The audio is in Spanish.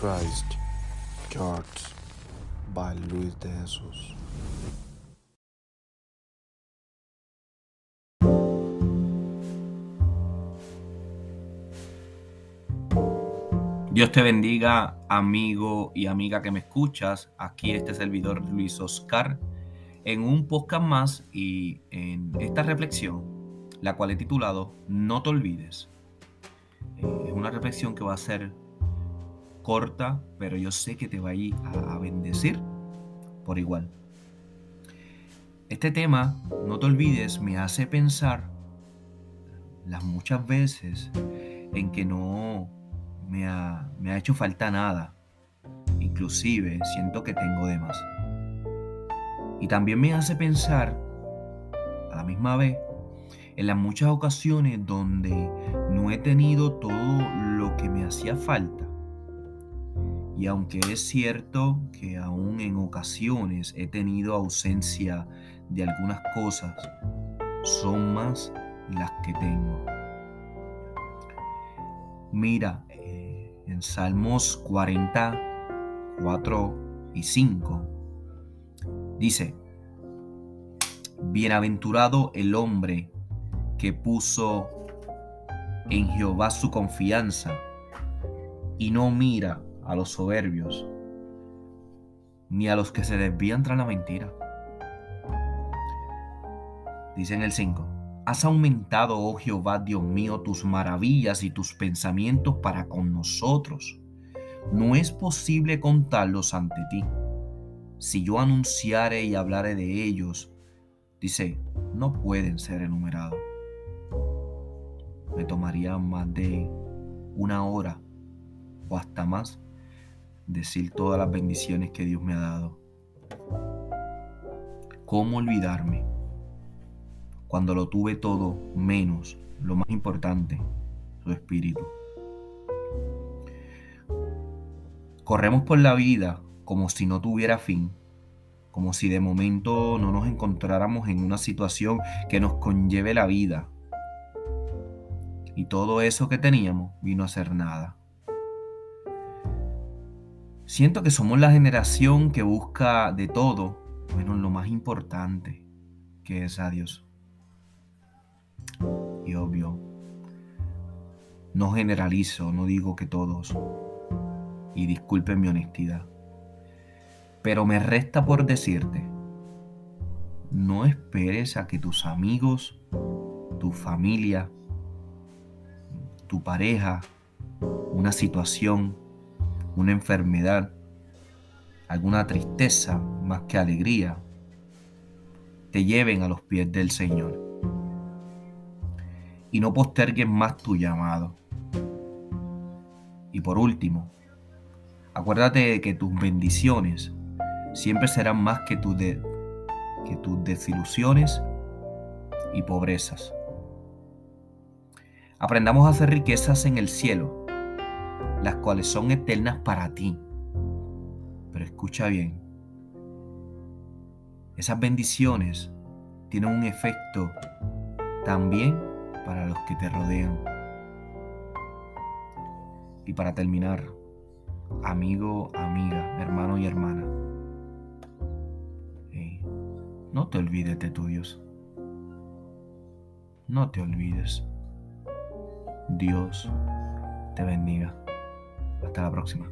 Christ Church by Luis Jesús. Dios te bendiga, amigo y amiga que me escuchas. Aquí este servidor Luis Oscar en un podcast más y en esta reflexión, la cual he titulado No te olvides. Eh, es una reflexión que va a ser corta, pero yo sé que te va a ir a bendecir por igual. Este tema, no te olvides, me hace pensar las muchas veces en que no me ha, hecho falta nada. Inclusive siento que tengo de más. Y también me hace pensar a la misma vez en las muchas ocasiones donde no he tenido todo lo que me hacía falta. Y aunque es cierto que aún en ocasiones he tenido ausencia de algunas cosas, son más las que tengo. Mira, eh, en Salmos 44 y 5 dice, Bienaventurado el hombre que puso en Jehová su confianza y no mira a los soberbios ni a los que se desvían tras la mentira. Dice en el 5, Has aumentado, oh Jehová, Dios mío, tus maravillas y tus pensamientos para con nosotros. No es posible contarlos ante ti. Si yo anunciare y hablare de ellos, dice, no pueden ser enumerados me tomaría más de una hora o hasta más decir todas las bendiciones que Dios me ha dado. ¿Cómo olvidarme cuando lo tuve todo menos lo más importante, su espíritu? Corremos por la vida como si no tuviera fin, como si de momento no nos encontráramos en una situación que nos conlleve la vida, y todo eso que teníamos vino a ser nada. Siento que somos la generación que busca de todo, menos lo más importante, que es a Dios. Y obvio, no generalizo, no digo que todos, y disculpen mi honestidad, pero me resta por decirte, no esperes a que tus amigos, tu familia, tu pareja, una situación, una enfermedad, alguna tristeza más que alegría, te lleven a los pies del Señor. Y no postergues más tu llamado. Y por último, acuérdate de que tus bendiciones siempre serán más que, que tus desilusiones y pobrezas. Aprendamos a hacer riquezas en el cielo, las cuales son eternas para ti. Pero escucha bien, esas bendiciones tienen un efecto también para los que te rodean. Y para terminar, amigo, amiga, hermano y hermana, no te olvides de tu Dios. No te olvides. Dios te bendiga. Hasta la próxima.